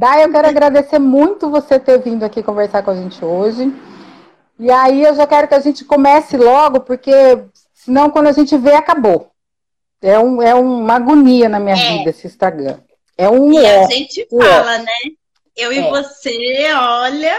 Dai, eu quero agradecer muito você ter vindo aqui conversar com a gente hoje. E aí eu já quero que a gente comece logo, porque senão quando a gente vê, acabou. É, um, é uma agonia na minha é. vida esse Instagram. É um E a gente fala, né? Eu é. e você, olha.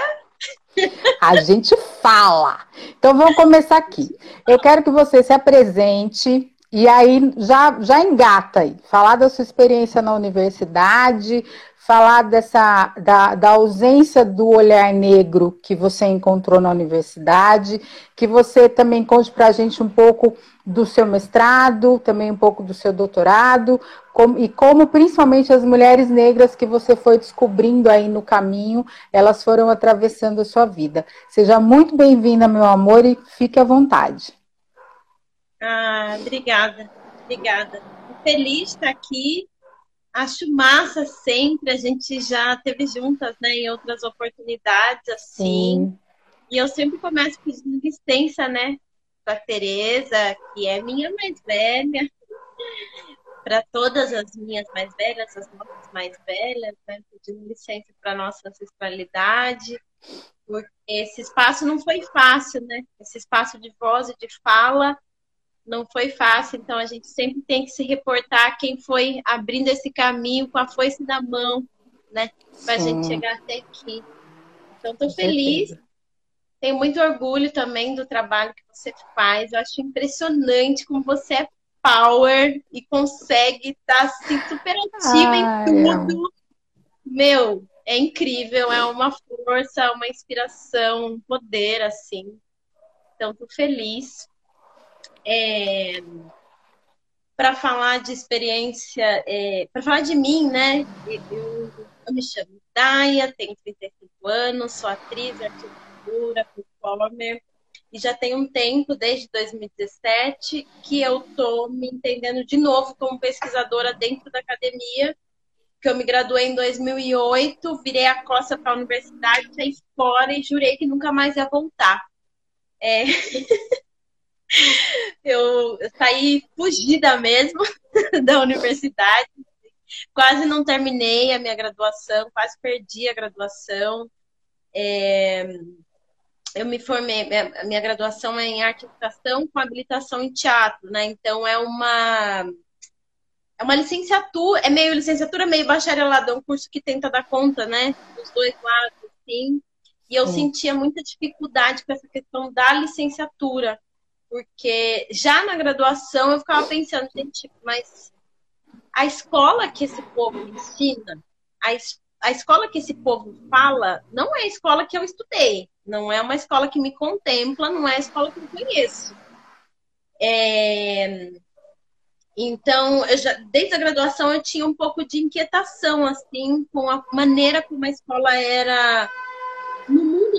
A gente fala. Então vamos começar aqui. Eu quero que você se apresente e aí já, já engata aí. Falar da sua experiência na universidade, falar dessa da, da ausência do olhar negro que você encontrou na universidade, que você também conte para a gente um pouco do seu mestrado, também um pouco do seu doutorado, como, e como principalmente as mulheres negras que você foi descobrindo aí no caminho, elas foram atravessando a sua vida. Seja muito bem-vinda, meu amor, e fique à vontade. Ah, obrigada, obrigada. Feliz estar aqui Acho massa sempre, a gente já teve juntas, né, em outras oportunidades, assim. Sim. E eu sempre começo pedindo licença, né, para Tereza, que é minha mais velha, para todas as minhas mais velhas, as nossas mais velhas, né, pedindo licença para nossa ancestralidade, porque esse espaço não foi fácil, né? Esse espaço de voz e de fala não foi fácil, então a gente sempre tem que se reportar quem foi abrindo esse caminho com a foice na mão, né? Para a gente chegar até aqui. Então, estou feliz. Tenho muito orgulho também do trabalho que você faz. Eu acho impressionante como você é power e consegue estar assim, super ativa Ai, em tudo. Meu, é incrível, é uma força, uma inspiração, um poder, assim. Então, estou feliz. É, para falar de experiência, é, para falar de mim, né? Eu, eu me chamo Daya, tenho 35 anos, sou atriz, arquitetura, performer, e já tem um tempo, desde 2017, que eu estou me entendendo de novo como pesquisadora dentro da academia, que eu me graduei em 2008, virei a costa para a universidade, saí fora e jurei que nunca mais ia voltar. É... eu saí fugida mesmo da universidade, quase não terminei a minha graduação, quase perdi a graduação. É, eu me formei, a minha graduação é em arte e educação com habilitação em teatro, né? Então é uma é uma licenciatura, é meio licenciatura, meio bacharelado, é um curso que tenta dar conta, né? Dos dois lados, assim. E eu Sim. sentia muita dificuldade com essa questão da licenciatura porque já na graduação eu ficava pensando, gente, mas a escola que esse povo ensina, a, a escola que esse povo fala, não é a escola que eu estudei, não é uma escola que me contempla, não é a escola que eu conheço. É... Então, já, desde a graduação eu tinha um pouco de inquietação, assim, com a maneira como a escola era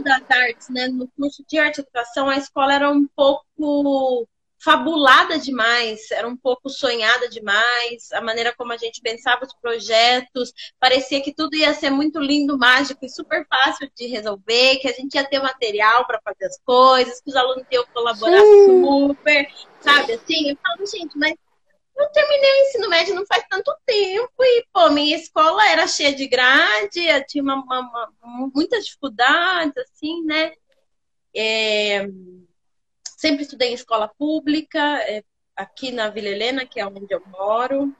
das artes, né, no curso de arte e educação, a escola era um pouco fabulada demais, era um pouco sonhada demais, a maneira como a gente pensava os projetos, parecia que tudo ia ser muito lindo, mágico e super fácil de resolver, que a gente ia ter material para fazer as coisas, que os alunos iam colaborar Sim. super, sabe assim? Eu falo, gente, mas eu terminei o ensino médio não faz tanto tempo e, pô, minha escola era cheia de grade, eu tinha uma, uma, uma, muitas dificuldades, assim, né? É, sempre estudei em escola pública, é, aqui na Vila Helena, que é onde eu moro.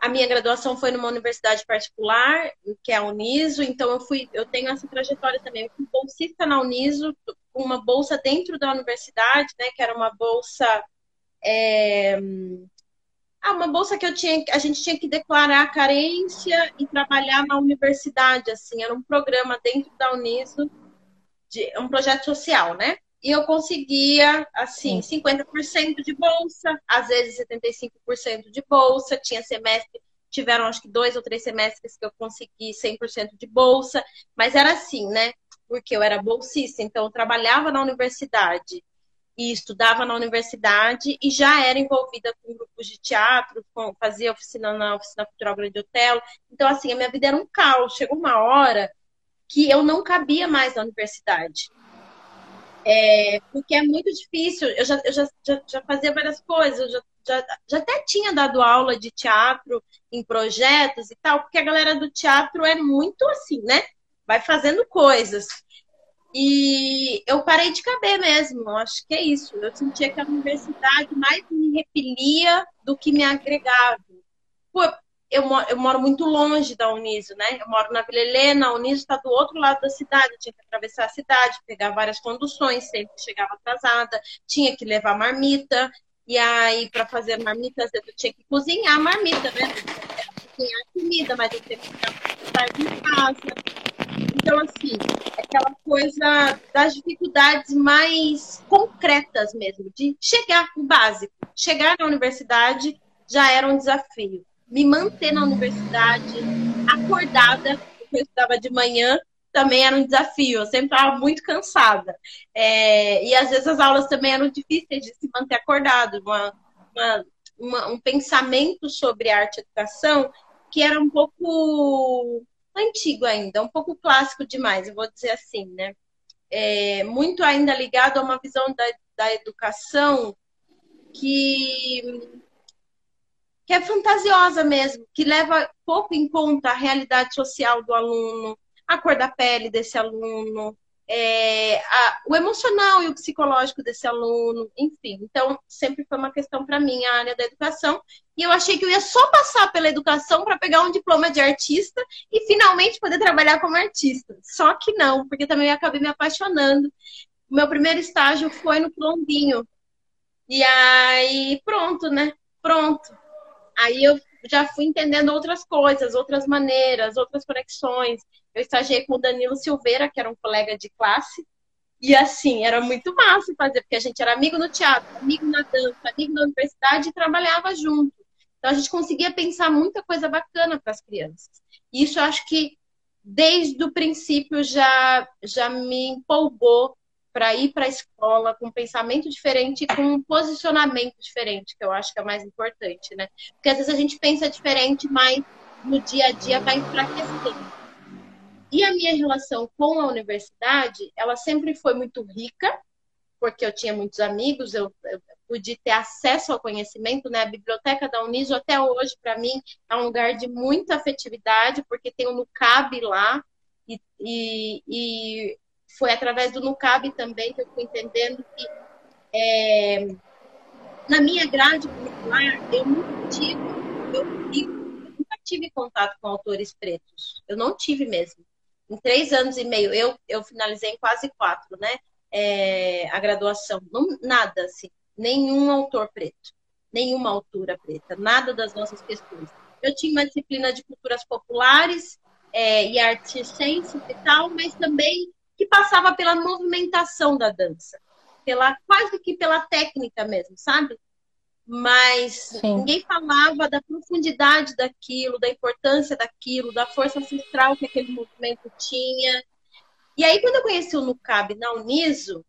A minha graduação foi numa universidade particular, que é a Uniso, então eu fui, eu tenho essa trajetória também. Eu fui bolsista na Uniso, uma bolsa dentro da universidade, né, que era uma bolsa é, ah, uma bolsa que eu tinha, a gente tinha que declarar a carência e trabalhar na universidade, assim, era um programa dentro da Uniso, de, um projeto social, né? E eu conseguia, assim, 50% de bolsa, às vezes 75% de bolsa, tinha semestre, tiveram acho que dois ou três semestres que eu consegui 100% de bolsa, mas era assim, né? Porque eu era bolsista, então eu trabalhava na universidade, e estudava na universidade e já era envolvida com grupos de teatro, com, fazia oficina na Oficina Cultural Grande Hotel. Então, assim, a minha vida era um caos. Chegou uma hora que eu não cabia mais na universidade. É, porque é muito difícil. Eu já, eu já, já, já fazia várias coisas, eu já, já, já até tinha dado aula de teatro em projetos e tal, porque a galera do teatro é muito assim, né? Vai fazendo coisas. E eu parei de caber mesmo, acho que é isso. Eu sentia que a universidade mais me repelia do que me agregava. Pô, eu, eu moro muito longe da Uniso, né? Eu moro na Vila Helena, a Uniso está do outro lado da cidade, eu tinha que atravessar a cidade, pegar várias conduções, sempre chegava atrasada, tinha que levar marmita, e aí para fazer marmita, eu tinha que cozinhar a marmita, né? Cozinhar a comida, mas eu tinha que ficar em casa. Então, assim, aquela coisa das dificuldades mais concretas mesmo, de chegar o básico. Chegar na universidade já era um desafio me manter na universidade acordada, porque eu estudava de manhã, também era um desafio. Eu sempre estava muito cansada. É, e às vezes as aulas também eram difíceis de se manter acordado. Uma, uma, uma, um pensamento sobre arte e educação que era um pouco antigo ainda, um pouco clássico demais, eu vou dizer assim, né? É, muito ainda ligado a uma visão da, da educação que que é fantasiosa mesmo, que leva pouco em conta a realidade social do aluno, a cor da pele desse aluno, é, a, o emocional e o psicológico desse aluno, enfim. Então, sempre foi uma questão para mim a área da educação. E eu achei que eu ia só passar pela educação para pegar um diploma de artista e finalmente poder trabalhar como artista. Só que não, porque também eu acabei me apaixonando. O meu primeiro estágio foi no Plombinho. E aí, pronto, né? Pronto Aí eu já fui entendendo outras coisas, outras maneiras, outras conexões. Eu estagiei com o Danilo Silveira, que era um colega de classe, e assim, era muito massa fazer, porque a gente era amigo no teatro, amigo na dança, amigo na universidade e trabalhava junto. Então a gente conseguia pensar muita coisa bacana para as crianças. E isso eu acho que desde o princípio já, já me empolgou para ir para a escola com um pensamento diferente e com um posicionamento diferente, que eu acho que é o mais importante, né? Porque às vezes a gente pensa diferente, mas no dia a dia vai enfraquecendo. E a minha relação com a universidade, ela sempre foi muito rica, porque eu tinha muitos amigos, eu, eu pude ter acesso ao conhecimento, né? A biblioteca da Uniso até hoje, para mim, é um lugar de muita afetividade, porque tem o NUCAB lá, e, e, e foi através do NUCAB também que eu fui entendendo que é, na minha grade curricular eu nunca tive, eu, nunca tive contato com autores pretos. Eu não tive mesmo. Em três anos e meio, eu, eu finalizei em quase quatro, né? É, a graduação. Não, nada, assim. Nenhum autor preto. Nenhuma autora preta. Nada das nossas questões. Eu tinha uma disciplina de culturas populares é, e artes ciências e tal, mas também que passava pela movimentação da dança, pela quase que pela técnica mesmo, sabe? Mas Sim. ninguém falava da profundidade daquilo, da importância daquilo, da força ancestral que aquele movimento tinha. E aí, quando eu conheci o NUCAB na Uniso,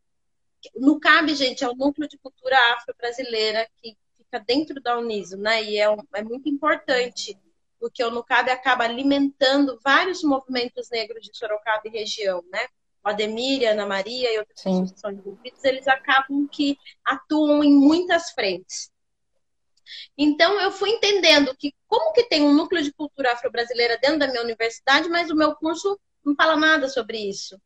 o NUCAB, gente, é o Núcleo de Cultura Afro-Brasileira que fica dentro da Uniso, né? E é, um, é muito importante, porque o NUCAB acaba alimentando vários movimentos negros de Sorocaba e região, né? O Ademir, a Ana Maria e outras pessoas que são envolvidos, eles acabam que atuam em muitas frentes. Então, eu fui entendendo que como que tem um núcleo de cultura afro-brasileira dentro da minha universidade, mas o meu curso não fala nada sobre isso.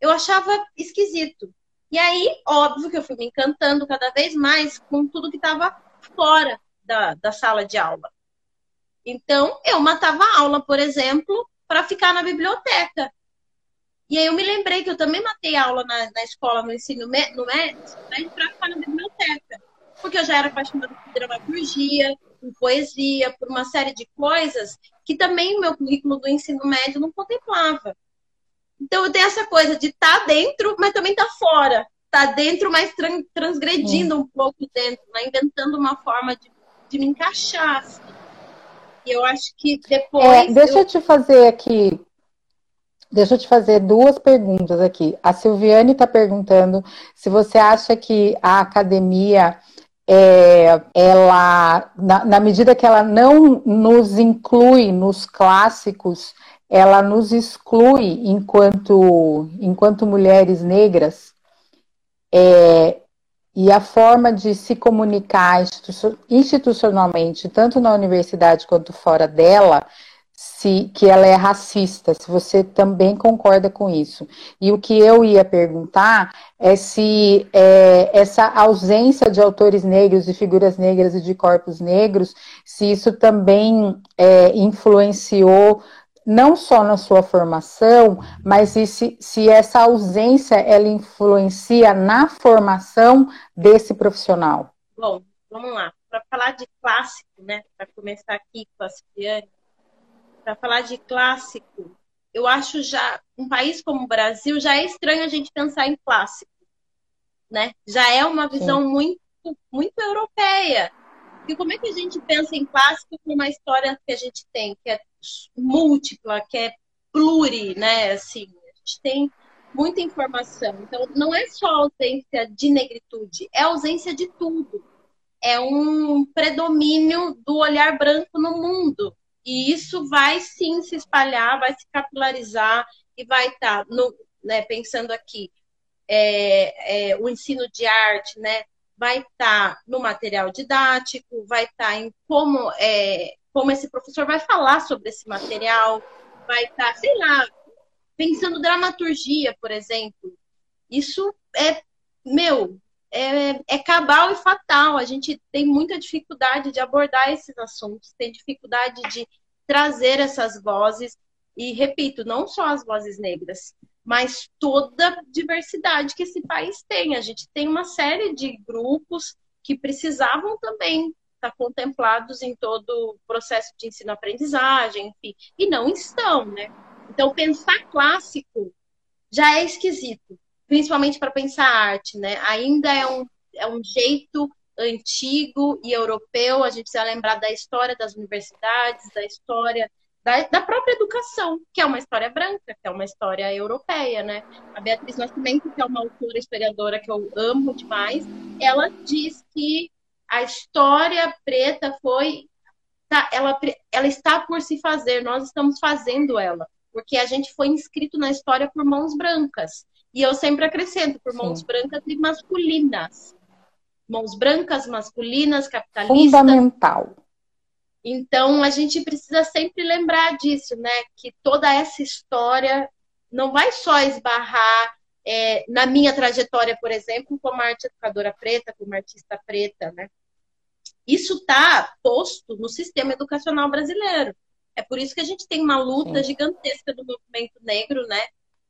Eu achava esquisito. E aí, óbvio que eu fui me encantando cada vez mais com tudo que estava fora da, da sala de aula. Então, eu matava aula, por exemplo, para ficar na biblioteca. E aí eu me lembrei que eu também matei aula na, na escola, no ensino médio, no médio, para ficar na biblioteca. Porque eu já era apaixonada por dramaturgia, por poesia, por uma série de coisas que também o meu currículo do ensino médio não contemplava. Então eu tenho essa coisa de estar tá dentro, mas também estar tá fora. Tá dentro, mas transgredindo um pouco dentro, né? inventando uma forma de, de me encaixar. Assim. E eu acho que depois. É, deixa eu... eu te fazer aqui Deixa eu te fazer duas perguntas aqui. A Silviane está perguntando se você acha que a academia, é, ela, na, na, medida que ela não nos inclui nos clássicos, ela nos exclui enquanto, enquanto mulheres negras. É, e a forma de se comunicar institucionalmente, tanto na universidade quanto fora dela, se que ela é racista, se você também concorda com isso. E o que eu ia perguntar é se é, essa ausência de autores negros, de figuras negras e de corpos negros, se isso também é, influenciou não só na sua formação, mas se, se essa ausência ela influencia na formação desse profissional. Bom, vamos lá. Para falar de clássico, né? Para começar aqui Cipriane, para falar de clássico, eu acho já um país como o Brasil já é estranho a gente pensar em clássico, né? Já é uma visão Sim. muito muito europeia. E como é que a gente pensa em clássico com uma história que a gente tem, que é múltipla, que é pluri, né? Assim, a gente tem muita informação. Então, não é só ausência de negritude, é ausência de tudo. É um predomínio do olhar branco no mundo. E isso vai sim se espalhar, vai se capilarizar e vai estar, tá no, né, pensando aqui, é, é, o ensino de arte, né, vai estar tá no material didático, vai estar tá em como, é, como esse professor vai falar sobre esse material, vai estar, tá, sei lá, pensando dramaturgia, por exemplo. Isso é, meu, é, é cabal e fatal. A gente tem muita dificuldade de abordar esses assuntos, tem dificuldade de trazer essas vozes. E repito, não só as vozes negras, mas toda a diversidade que esse país tem. A gente tem uma série de grupos que precisavam também estar contemplados em todo o processo de ensino-aprendizagem, enfim, e não estão, né? Então, pensar clássico já é esquisito principalmente para pensar arte, né? Ainda é um, é um jeito antigo e europeu, a gente precisa lembrar da história das universidades, da história da, da, própria educação, que é uma história branca, que é uma história europeia, né? A Beatriz Nascimento, que é uma autora historiadora que eu amo demais, ela diz que a história preta foi tá, ela, ela está por se fazer, nós estamos fazendo ela, porque a gente foi inscrito na história por mãos brancas. E eu sempre acrescento por mãos Sim. brancas e masculinas. Mãos brancas, masculinas, capitalistas. Fundamental. Então, a gente precisa sempre lembrar disso, né? Que toda essa história não vai só esbarrar é, na minha trajetória, por exemplo, como arte educadora preta, como artista preta, né? Isso está posto no sistema educacional brasileiro. É por isso que a gente tem uma luta Sim. gigantesca do movimento negro, né?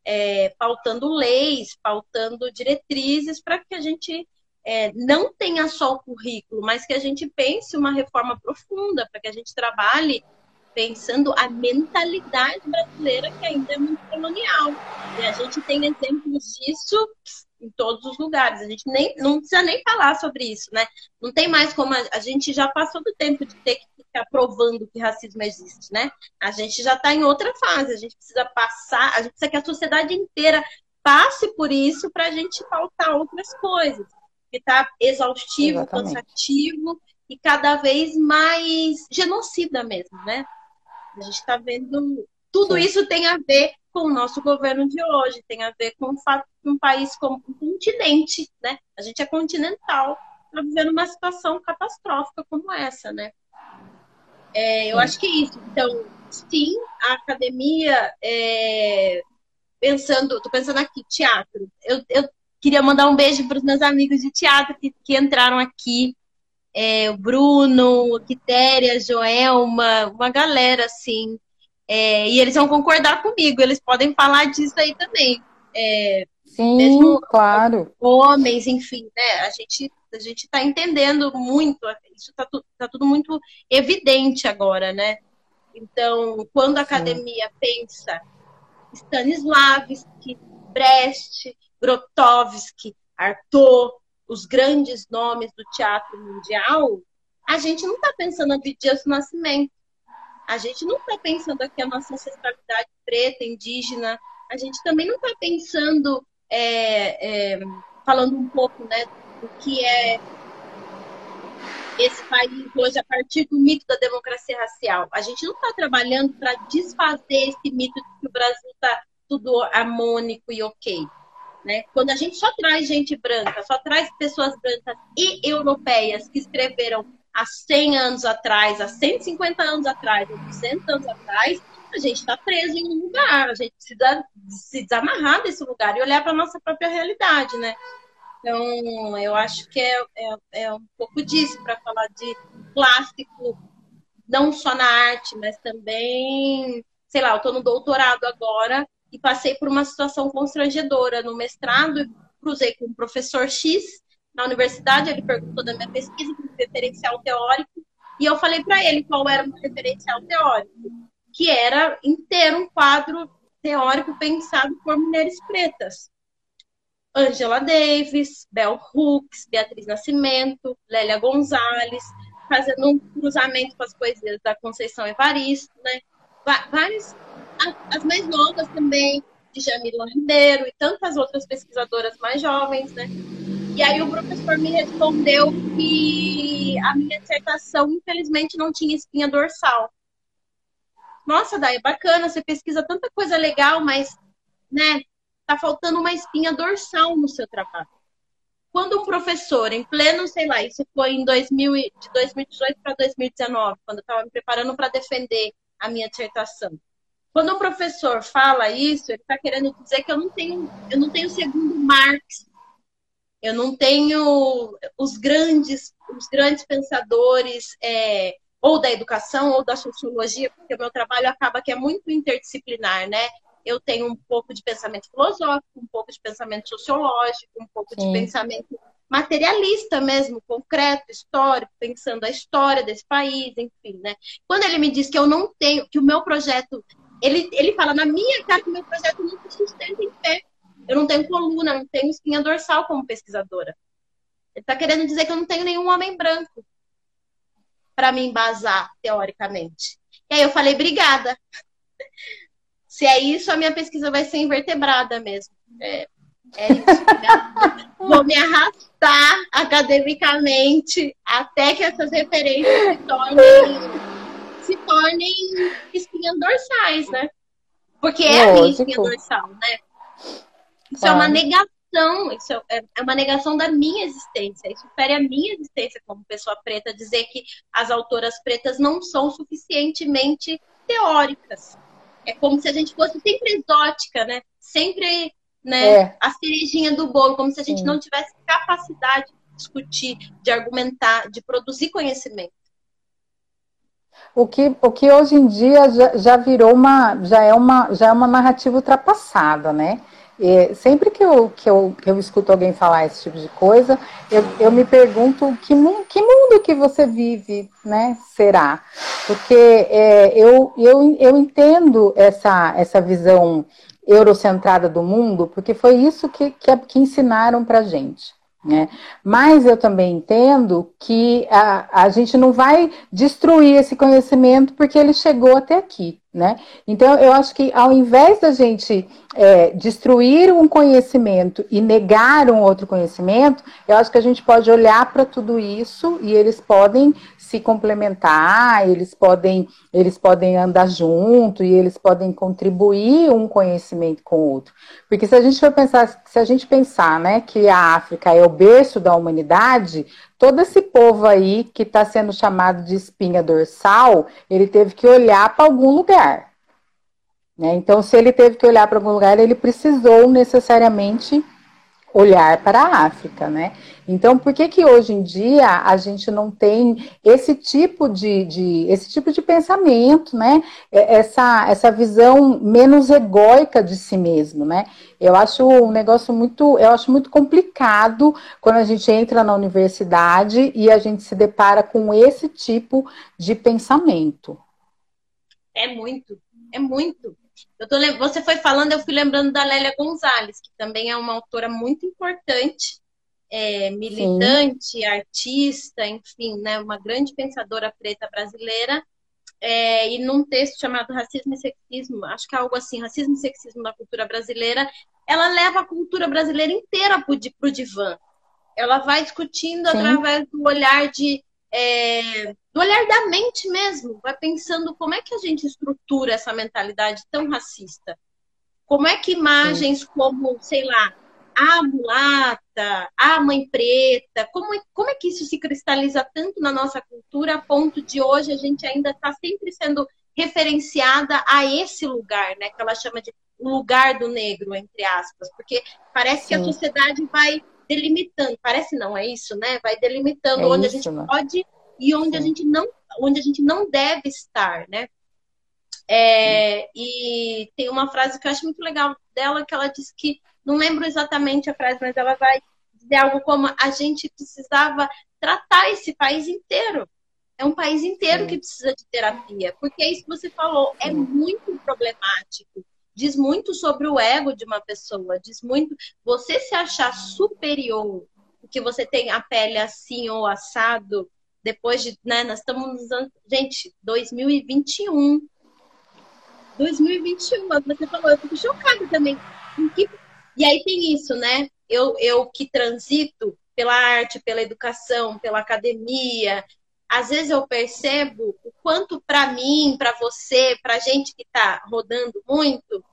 É, pautando leis, pautando diretrizes para que a gente é, não tenha só o currículo, mas que a gente pense uma reforma profunda, para que a gente trabalhe pensando a mentalidade brasileira que ainda é muito colonial. E a gente tem exemplos disso em todos os lugares. A gente nem, não precisa nem falar sobre isso, né? Não tem mais como a, a gente já passou do tempo de ter que ficar provando que racismo existe, né? A gente já está em outra fase. A gente precisa passar, a gente precisa que a sociedade inteira passe por isso para a gente pautar outras coisas. Que está exaustivo, Exatamente. cansativo e cada vez mais genocida mesmo, né? A gente está vendo. Tudo Sim. isso tem a ver com o nosso governo de hoje, tem a ver com o fato de um país como um continente, né? A gente é continental, está vivendo uma situação catastrófica como essa, né? É, eu acho que é isso. Então, sim, a academia, é, pensando, estou pensando aqui, teatro. Eu, eu queria mandar um beijo para os meus amigos de teatro que, que entraram aqui. É, o Bruno, Quitéria, Joelma, uma galera assim, é, e eles vão concordar comigo, eles podem falar disso aí também. É, Sim, mesmo, claro. Homens, enfim, né? A gente a gente está entendendo muito, isso está tá tudo muito evidente agora, né? Então, quando a academia Sim. pensa Stanislavski, Brecht, Grotowski, Artaud, os grandes nomes do teatro mundial, a gente não está pensando em Dias do Nascimento. A gente não está pensando aqui a nossa ancestralidade preta, indígena. A gente também não está pensando, é, é, falando um pouco né, que é esse país hoje a partir do mito da democracia racial. A gente não está trabalhando para desfazer esse mito de que o Brasil está tudo harmônico e ok. Né? Quando a gente só traz gente branca, só traz pessoas brancas e europeias que escreveram há 100 anos atrás, há 150 anos atrás, há 200 anos atrás, a gente está preso em um lugar, a gente precisa se desamarrar desse lugar e olhar para a nossa própria realidade, né? Então, eu acho que é, é, é um pouco disso para falar de clássico, não só na arte, mas também, sei lá, eu estou no doutorado agora e passei por uma situação constrangedora no mestrado, cruzei com um professor X na universidade, ele perguntou da minha pesquisa, do referencial teórico, e eu falei para ele qual era o meu referencial teórico, que era inteiro um quadro teórico pensado por mulheres pretas. Angela Davis, Bell Hooks, Beatriz Nascimento, Lélia Gonzalez, fazendo um cruzamento com as poesias da Conceição Evaristo, né? Várias, as mais novas também, de Jamila Ribeiro e tantas outras pesquisadoras mais jovens, né? E aí o professor me respondeu que a minha dissertação, infelizmente, não tinha espinha dorsal. Nossa, Dai, é bacana, você pesquisa tanta coisa legal, mas, né, tá faltando uma espinha dorsal no seu trabalho. Quando um professor, em pleno, sei lá, isso foi em 2000, de 2018 para 2019, quando eu estava me preparando para defender a minha dissertação. Quando um professor fala isso, ele está querendo dizer que eu não tenho, eu não tenho segundo Marx eu não tenho os grandes, os grandes pensadores é, ou da educação ou da sociologia, porque o meu trabalho acaba que é muito interdisciplinar, né? Eu tenho um pouco de pensamento filosófico, um pouco de pensamento sociológico, um pouco Sim. de pensamento materialista mesmo, concreto, histórico, pensando a história desse país, enfim, né? Quando ele me diz que eu não tenho, que o meu projeto, ele, ele fala na minha cara que o meu projeto não se sustenta em pé. Eu não tenho coluna, não tenho espinha dorsal como pesquisadora. Ele está querendo dizer que eu não tenho nenhum homem branco para me embasar teoricamente. E aí eu falei, obrigada. Se é isso, a minha pesquisa vai ser invertebrada mesmo. É, é isso. Né? Vou me arrastar academicamente até que essas referências se tornem, se tornem espinhas dorsais, né? Porque é Lógico. a minha espinha dorsal, né? Isso é uma negação, isso é, é uma negação da minha existência. Isso fere a minha existência como pessoa preta, dizer que as autoras pretas não são suficientemente teóricas. É como se a gente fosse sempre exótica, né? Sempre né, é. a cerejinha do bolo, como se a gente Sim. não tivesse capacidade de discutir, de argumentar, de produzir conhecimento. O que, o que hoje em dia já, já virou uma, já é uma, já é uma narrativa ultrapassada, né? E sempre que eu, que, eu, que eu escuto alguém falar esse tipo de coisa, eu, eu me pergunto que, que mundo que você vive, né? Será? Porque é, eu, eu, eu entendo essa, essa visão eurocentrada do mundo, porque foi isso que, que, que ensinaram para gente. Né? Mas eu também entendo que a, a gente não vai destruir esse conhecimento porque ele chegou até aqui. Né? Então, eu acho que ao invés da gente é, destruir um conhecimento e negar um outro conhecimento, eu acho que a gente pode olhar para tudo isso e eles podem se complementar, eles podem, eles podem andar junto e eles podem contribuir um conhecimento com o outro. Porque se a gente for pensar, se a gente pensar né, que a África é o berço da humanidade, todo esse povo aí que está sendo chamado de espinha dorsal, ele teve que olhar para algum lugar. Né? Então, se ele teve que olhar para algum lugar, ele precisou necessariamente olhar para a África, né? Então, por que que hoje em dia a gente não tem esse tipo de, de, esse tipo de pensamento, né? Essa, essa visão menos egóica de si mesmo, né? Eu acho um negócio muito, eu acho muito complicado quando a gente entra na universidade e a gente se depara com esse tipo de pensamento. É muito, é muito. Tô, você foi falando, eu fui lembrando da Lélia Gonzalez, que também é uma autora muito importante, é, militante, Sim. artista, enfim, né, uma grande pensadora preta brasileira. É, e num texto chamado Racismo e Sexismo, acho que é algo assim, Racismo e Sexismo na Cultura Brasileira, ela leva a cultura brasileira inteira para o divã. Ela vai discutindo Sim. através do olhar de é, do olhar da mente mesmo, vai pensando como é que a gente estrutura essa mentalidade tão racista. Como é que imagens Sim. como, sei lá, a mulata, a mãe preta, como é, como é que isso se cristaliza tanto na nossa cultura a ponto de hoje a gente ainda está sempre sendo referenciada a esse lugar, né? Que ela chama de lugar do negro, entre aspas, porque parece Sim. que a sociedade vai delimitando, parece não, é isso, né? Vai delimitando é onde isso, a gente né? pode e onde Sim. a gente não, onde a gente não deve estar, né? É, e tem uma frase que eu acho muito legal dela, que ela diz que, não lembro exatamente a frase, mas ela vai dizer algo como a gente precisava tratar esse país inteiro. É um país inteiro Sim. que precisa de terapia, porque é isso que você falou, é muito problemático. Diz muito sobre o ego de uma pessoa, diz muito você se achar superior, porque você tem a pele assim ou assado, depois de, né, nós estamos nos anos, gente, 2021. 2021, você falou, eu fico chocada também. E aí tem isso, né? Eu, eu que transito pela arte, pela educação, pela academia, às vezes eu percebo o quanto para mim, para você, para gente que está rodando muito,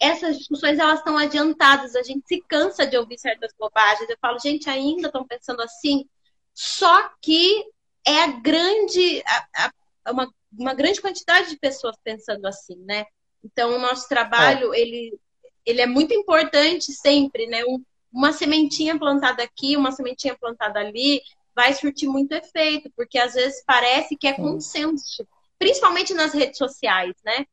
essas discussões elas estão adiantadas. A gente se cansa de ouvir certas bobagens. Eu falo, gente, ainda estão pensando assim. Só que é a grande, a, a, uma, uma grande quantidade de pessoas pensando assim, né? Então, o nosso trabalho, é. ele, ele é muito importante sempre, né? Um, uma sementinha plantada aqui, uma sementinha plantada ali, vai surtir muito efeito, porque às vezes parece que é consenso, principalmente nas redes sociais, né?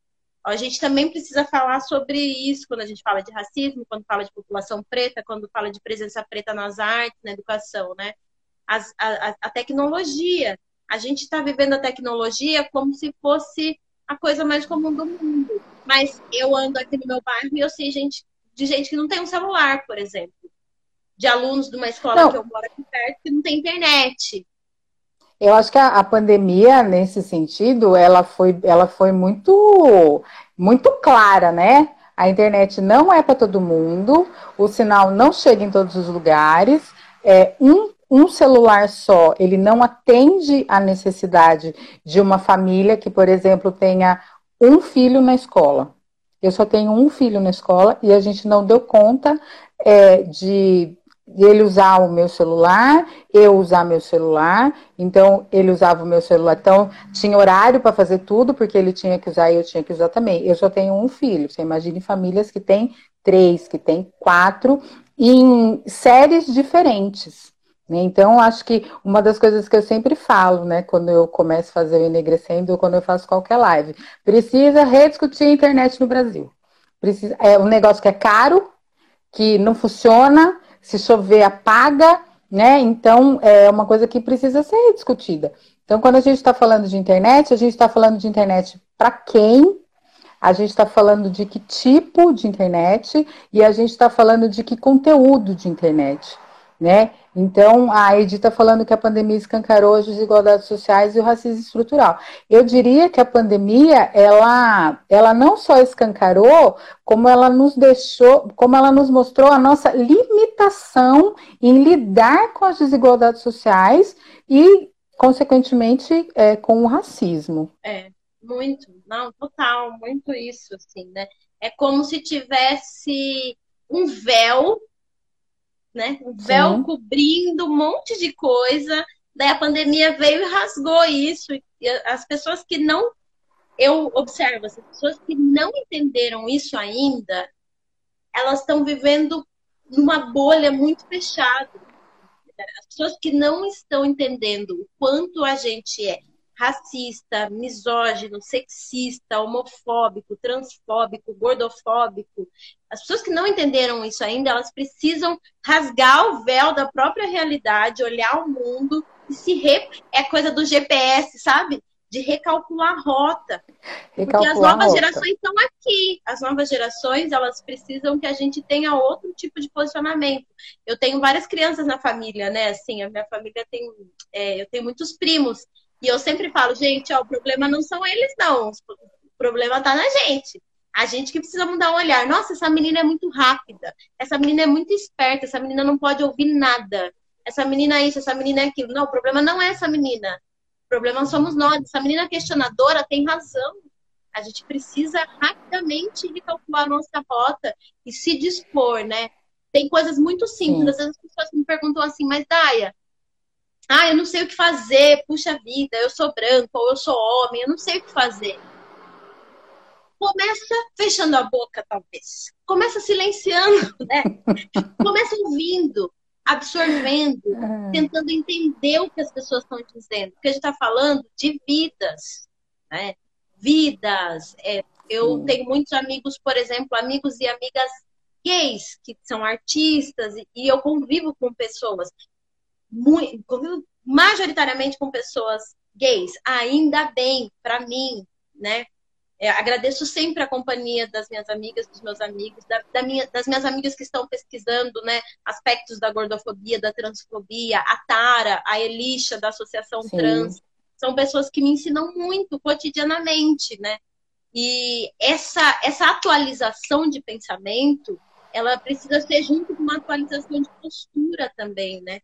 A gente também precisa falar sobre isso quando a gente fala de racismo, quando fala de população preta, quando fala de presença preta nas artes, na educação, né? As, a, a tecnologia. A gente está vivendo a tecnologia como se fosse a coisa mais comum do mundo. Mas eu ando aqui no meu bairro e eu sei gente, de gente que não tem um celular, por exemplo de alunos de uma escola não. que eu moro aqui perto que não tem internet. Eu acho que a, a, pandemia, nesse sentido, ela foi, ela foi muito, muito clara, né? A internet não é para todo mundo, o sinal não chega em todos os lugares, é um, um celular só, ele não atende à necessidade de uma família que, por exemplo, tenha um filho na escola. Eu só tenho um filho na escola e a gente não deu conta é, de ele usar o meu celular, eu usar meu celular, então ele usava o meu celular, então tinha horário para fazer tudo, porque ele tinha que usar e eu tinha que usar também. Eu só tenho um filho, você imagine famílias que têm três, que têm quatro, em séries diferentes. Né? Então, acho que uma das coisas que eu sempre falo, né, quando eu começo a fazer o Enegrecendo, ou quando eu faço qualquer live, precisa rediscutir a internet no Brasil. Precisa, é um negócio que é caro, que não funciona, se chover, apaga, né? Então, é uma coisa que precisa ser discutida. Então, quando a gente está falando de internet, a gente está falando de internet para quem, a gente está falando de que tipo de internet e a gente está falando de que conteúdo de internet né? Então, a Edith está falando que a pandemia escancarou as desigualdades sociais e o racismo estrutural. Eu diria que a pandemia, ela, ela não só escancarou, como ela nos deixou, como ela nos mostrou a nossa limitação em lidar com as desigualdades sociais e, consequentemente, é, com o racismo. É, muito, não, total, muito isso, assim, né? É como se tivesse um véu né? Um véu Sim. cobrindo um monte de coisa. Daí a pandemia veio e rasgou isso. E as pessoas que não. Eu observo, as pessoas que não entenderam isso ainda, elas estão vivendo numa bolha muito fechada. As pessoas que não estão entendendo o quanto a gente é racista, misógino, sexista, homofóbico, transfóbico, gordofóbico. As pessoas que não entenderam isso ainda, elas precisam rasgar o véu da própria realidade, olhar o mundo e se re... é coisa do GPS, sabe? De recalcular a rota. Recalcular Porque as novas gerações estão aqui. As novas gerações, elas precisam que a gente tenha outro tipo de posicionamento. Eu tenho várias crianças na família, né? Assim, a minha família tem. É, eu tenho muitos primos. E eu sempre falo, gente, ó, o problema não são eles, não. O problema tá na gente. A gente que precisa mudar o olhar. Nossa, essa menina é muito rápida. Essa menina é muito esperta. Essa menina não pode ouvir nada. Essa menina é isso, essa menina é aquilo. Não, o problema não é essa menina. O problema somos nós. Essa menina questionadora tem razão. A gente precisa rapidamente recalcular a nossa rota e se dispor, né? Tem coisas muito simples. Sim. Às vezes as pessoas me perguntam assim, mas Daya, ah, eu não sei o que fazer, puxa vida, eu sou branco ou eu sou homem, eu não sei o que fazer. Começa fechando a boca, talvez. Começa silenciando, né? Começa ouvindo, absorvendo, ah. tentando entender o que as pessoas estão dizendo. Porque a gente está falando de vidas, né? Vidas. É, eu Sim. tenho muitos amigos, por exemplo, amigos e amigas gays, que são artistas, e eu convivo com pessoas, muito, convivo majoritariamente com pessoas gays. Ainda bem, para mim, né? É, agradeço sempre a companhia das minhas amigas, dos meus amigos, da, da minha, das minhas amigas que estão pesquisando né, aspectos da gordofobia, da transfobia, a Tara, a Elisha, da Associação Sim. Trans. São pessoas que me ensinam muito cotidianamente, né? E essa, essa atualização de pensamento, ela precisa ser junto com uma atualização de postura também, né?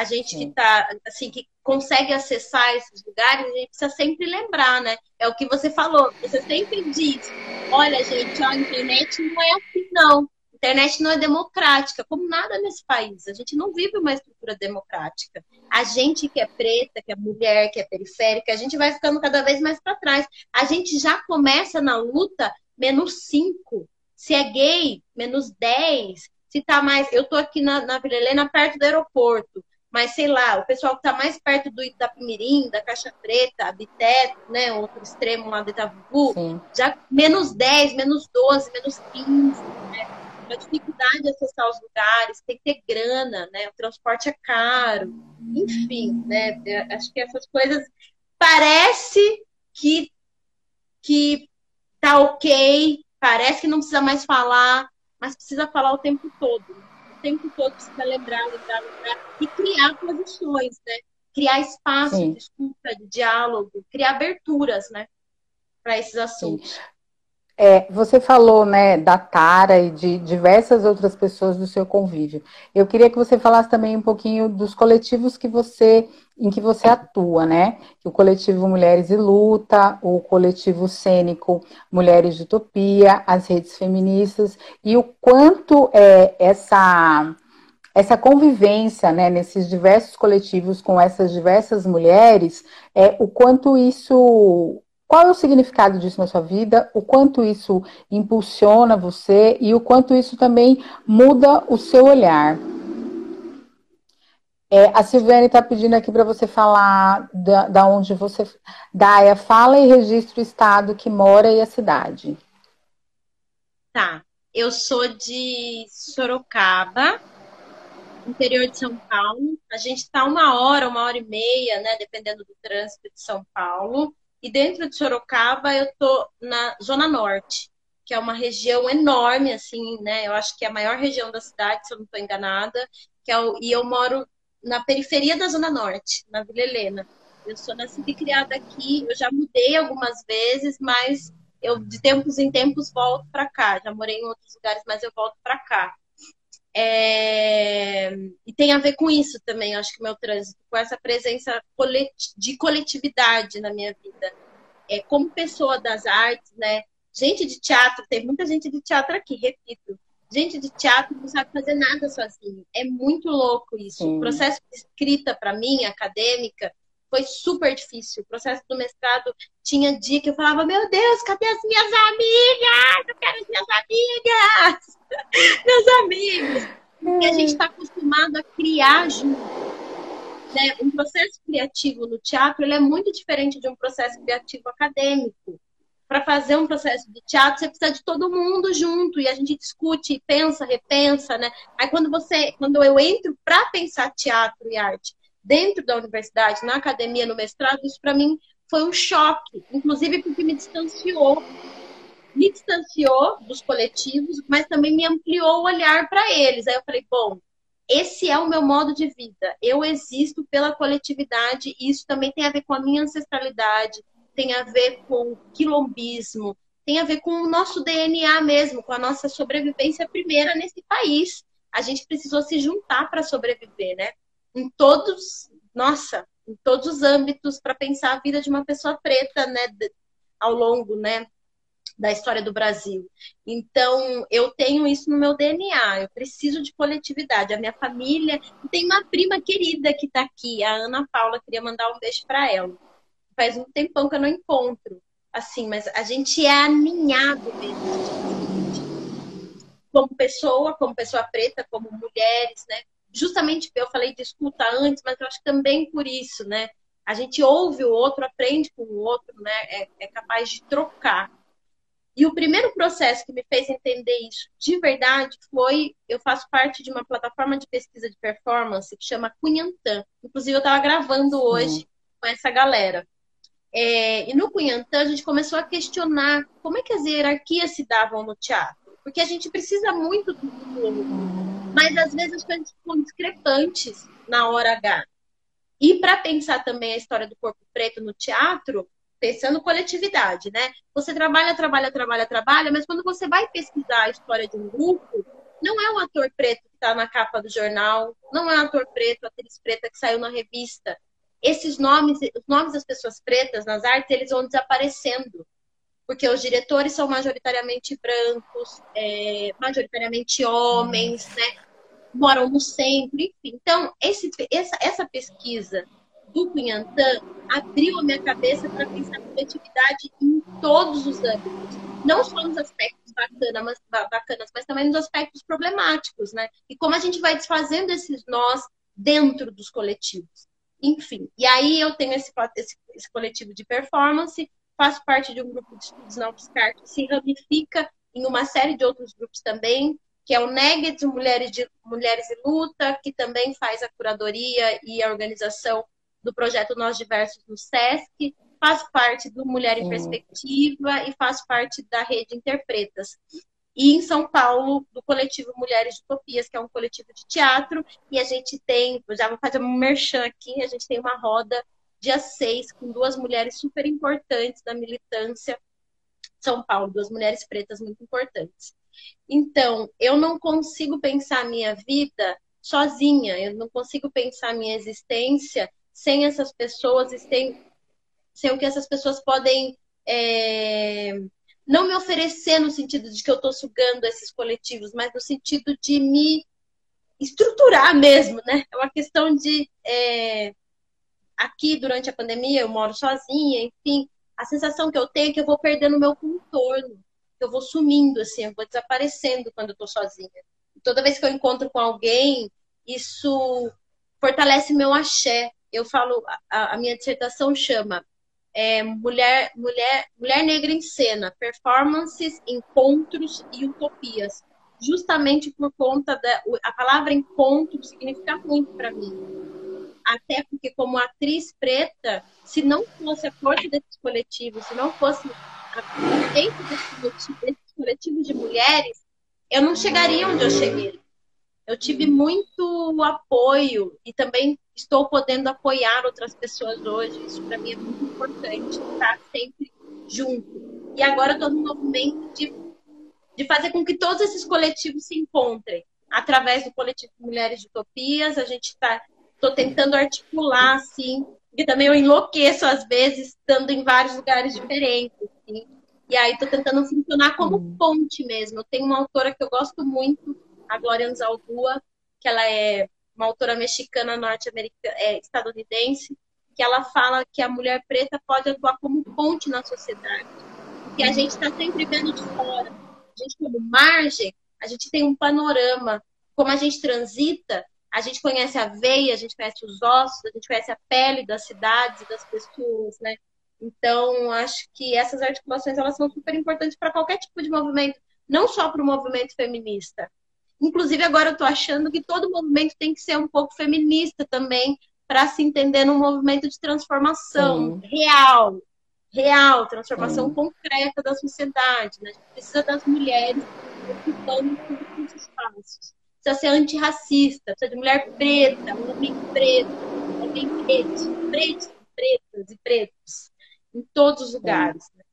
A gente Sim. que tá, assim, que consegue acessar esses lugares, a gente precisa sempre lembrar, né? É o que você falou, você sempre diz, olha, gente, a internet não é assim, não. A internet não é democrática, como nada nesse país. A gente não vive uma estrutura democrática. A gente que é preta, que é mulher, que é periférica, a gente vai ficando cada vez mais para trás. A gente já começa na luta menos 5. Se é gay, menos 10. Se tá mais. Eu tô aqui na, na Vila Helena, perto do aeroporto mas sei lá, o pessoal que está mais perto do Itapimirim, da Caixa Preta, Habiteto, né, outro extremo lá do Itavuvu, já menos 10, menos 12, menos 15, né? A dificuldade de acessar os lugares, tem que ter grana, né? O transporte é caro, enfim, né? Acho que essas coisas parece que que tá ok, parece que não precisa mais falar, mas precisa falar o tempo todo tempo todo precisa lembrar, lembrar, lembrar e criar posições, né? Criar espaço Sim. de escuta, de diálogo, criar aberturas, né? Para esses assuntos. Sim. É, você falou, né, da Tara e de diversas outras pessoas do seu convívio. Eu queria que você falasse também um pouquinho dos coletivos que você, em que você atua, né? O coletivo Mulheres e Luta, o coletivo cênico Mulheres de Utopia, as redes feministas e o quanto é, essa essa convivência, né, nesses diversos coletivos com essas diversas mulheres, é o quanto isso qual é o significado disso na sua vida? O quanto isso impulsiona você e o quanto isso também muda o seu olhar? É, a Silviane está pedindo aqui para você falar da, da onde você. Daia, fala e registra o estado que mora e a cidade. Tá. Eu sou de Sorocaba, interior de São Paulo. A gente está uma hora, uma hora e meia, né? Dependendo do trânsito de São Paulo. E dentro de Sorocaba eu tô na Zona Norte, que é uma região enorme, assim, né? Eu acho que é a maior região da cidade, se eu não estou enganada. Que é o... E eu moro na periferia da Zona Norte, na Vila Helena. Eu sou nascida e criada aqui, eu já mudei algumas vezes, mas eu de tempos em tempos volto para cá. Já morei em outros lugares, mas eu volto para cá. É... E tem a ver com isso também, acho que meu trânsito, com essa presença de coletividade na minha vida. É, como pessoa das artes, né? Gente de teatro, tem muita gente de teatro aqui, repito. Gente de teatro não sabe fazer nada sozinho. É muito louco isso. Sim. O processo de escrita, para mim, acadêmica, foi super difícil. O processo do mestrado tinha dia que eu falava: Meu Deus, cadê as minhas amigas? Eu quero as minhas amigas! Meus amigos! Porque a gente está acostumado a criar junto. Né? Um processo criativo no teatro ele é muito diferente de um processo criativo acadêmico. Para fazer um processo de teatro, você precisa de todo mundo junto e a gente discute, pensa, repensa, né? Aí quando você, quando eu entro para pensar teatro e arte dentro da universidade, na academia, no mestrado, isso para mim foi um choque, inclusive porque me distanciou me distanciou dos coletivos, mas também me ampliou o olhar para eles. Aí eu falei, bom, esse é o meu modo de vida. Eu existo pela coletividade e isso também tem a ver com a minha ancestralidade, tem a ver com o quilombismo, tem a ver com o nosso DNA mesmo, com a nossa sobrevivência primeira nesse país. A gente precisou se juntar para sobreviver, né? Em todos, nossa, em todos os âmbitos para pensar a vida de uma pessoa preta, né, ao longo, né, da história do Brasil. Então, eu tenho isso no meu DNA, eu preciso de coletividade. A minha família, tem uma prima querida que está aqui, a Ana Paula, queria mandar um beijo para ela. Faz um tempão que eu não encontro, assim, mas a gente é aninhado mesmo. Como pessoa, como pessoa preta, como mulheres, né? Justamente eu falei de escuta antes, mas eu acho que também por isso, né? A gente ouve o outro, aprende com o outro, né? É, é capaz de trocar. E o primeiro processo que me fez entender isso de verdade foi: eu faço parte de uma plataforma de pesquisa de performance que chama Cunhantã. Inclusive, eu estava gravando hoje com essa galera. É, e no Cunhantã, a gente começou a questionar como é que as hierarquias se davam no teatro. Porque a gente precisa muito do povo, mas às vezes as coisas ficam discrepantes na hora H. E para pensar também a história do corpo preto no teatro, pensando coletividade, né? Você trabalha, trabalha, trabalha, trabalha, mas quando você vai pesquisar a história de um grupo, não é o ator preto que está na capa do jornal, não é o ator preto, atriz preta que saiu na revista. Esses nomes, os nomes das pessoas pretas nas artes, eles vão desaparecendo. Porque os diretores são majoritariamente brancos, é, majoritariamente homens, né? Moram no centro, enfim. Então, esse, essa, essa pesquisa do Cunhantã abriu a minha cabeça para pensar coletividade em todos os âmbitos. Não só nos aspectos bacana, mas, bacanas, mas também nos aspectos problemáticos, né? E como a gente vai desfazendo esses nós dentro dos coletivos. Enfim, e aí eu tenho esse, esse, esse coletivo de performance, faço parte de um grupo de estudos na UFSCar que se ramifica em uma série de outros grupos também, que é o NEGED, Mulheres, de, Mulheres e Luta, que também faz a curadoria e a organização do projeto Nós Diversos no SESC, faço parte do Mulher em Perspectiva e faço parte da rede Interpretas. E em São Paulo, do coletivo Mulheres de Utopias, que é um coletivo de teatro, e a gente tem, já vou fazer um merchan aqui, a gente tem uma roda dia 6 com duas mulheres super importantes da militância São Paulo, duas mulheres pretas muito importantes. Então, eu não consigo pensar a minha vida sozinha, eu não consigo pensar a minha existência sem essas pessoas sem, sem o que essas pessoas podem é, não me oferecer no sentido de que eu estou sugando esses coletivos, mas no sentido de me estruturar mesmo, né? É uma questão de é, aqui durante a pandemia eu moro sozinha, enfim, a sensação que eu tenho é que eu vou perdendo o meu contorno, que eu vou sumindo assim, eu vou desaparecendo quando eu estou sozinha. toda vez que eu encontro com alguém, isso fortalece meu axé, eu falo, a, a minha dissertação chama é, mulher, mulher, mulher Negra em Cena, Performances, Encontros e Utopias. Justamente por conta da. A palavra encontro significa muito para mim. Até porque, como atriz preta, se não fosse a força desses coletivos, se não fosse a dentro desses coletivos de mulheres, eu não chegaria onde eu cheguei. Eu tive muito apoio e também estou podendo apoiar outras pessoas hoje. Isso para mim é muito importante, estar sempre junto. E agora estou no movimento de, de fazer com que todos esses coletivos se encontrem. Através do coletivo Mulheres de Utopias, a gente está estou tentando articular, assim, porque também eu enlouqueço às vezes, estando em vários lugares diferentes. Assim. E aí estou tentando funcionar como uhum. ponte mesmo. Eu tenho uma autora que eu gosto muito, a Glória Anzaldúa, que ela é uma autora mexicana norte-americana, é, estadunidense, que ela fala que a mulher preta pode atuar como ponte na sociedade. Porque a gente está sempre vendo de fora. A gente, como margem, a gente tem um panorama. Como a gente transita, a gente conhece a veia, a gente conhece os ossos, a gente conhece a pele das cidades e das pessoas, né? Então, acho que essas articulações elas são super importantes para qualquer tipo de movimento, não só para o movimento feminista, Inclusive, agora eu estou achando que todo movimento tem que ser um pouco feminista também, para se entender num movimento de transformação Sim. real, real, transformação Sim. concreta da sociedade. Né? A gente precisa das mulheres ocupando todos os espaços. Precisa ser antirracista, precisa de mulher preta, homem preto, homem preto, pretos, pretas e pretos, em todos os lugares. Né?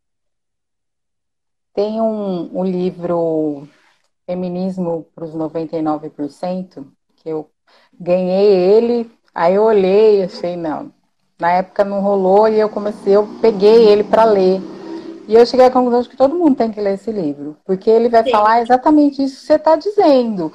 Tem um, um livro Feminismo para os 99%, que eu ganhei ele, aí eu olhei e achei, não. Na época não rolou e eu comecei, eu peguei ele para ler. E eu cheguei à conclusão de que todo mundo tem que ler esse livro, porque ele vai Sim. falar exatamente isso que você está dizendo.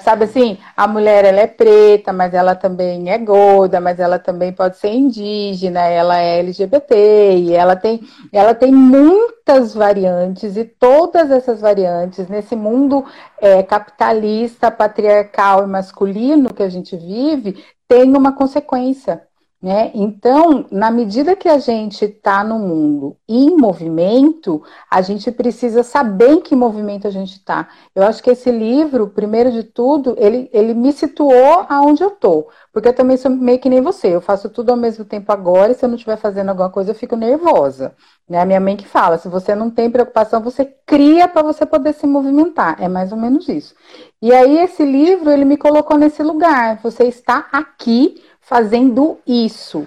Sabe assim, a mulher ela é preta, mas ela também é gorda, mas ela também pode ser indígena, ela é LGBT, e ela tem, ela tem muitas variantes, e todas essas variantes nesse mundo é, capitalista, patriarcal e masculino que a gente vive, tem uma consequência. Né? Então, na medida que a gente está no mundo em movimento, a gente precisa saber em que movimento a gente está. Eu acho que esse livro, primeiro de tudo, ele, ele me situou aonde eu estou. Porque eu também sou meio que nem você. Eu faço tudo ao mesmo tempo agora, e se eu não estiver fazendo alguma coisa, eu fico nervosa. Né? A minha mãe que fala: se você não tem preocupação, você cria para você poder se movimentar. É mais ou menos isso. E aí, esse livro, ele me colocou nesse lugar. Você está aqui fazendo isso.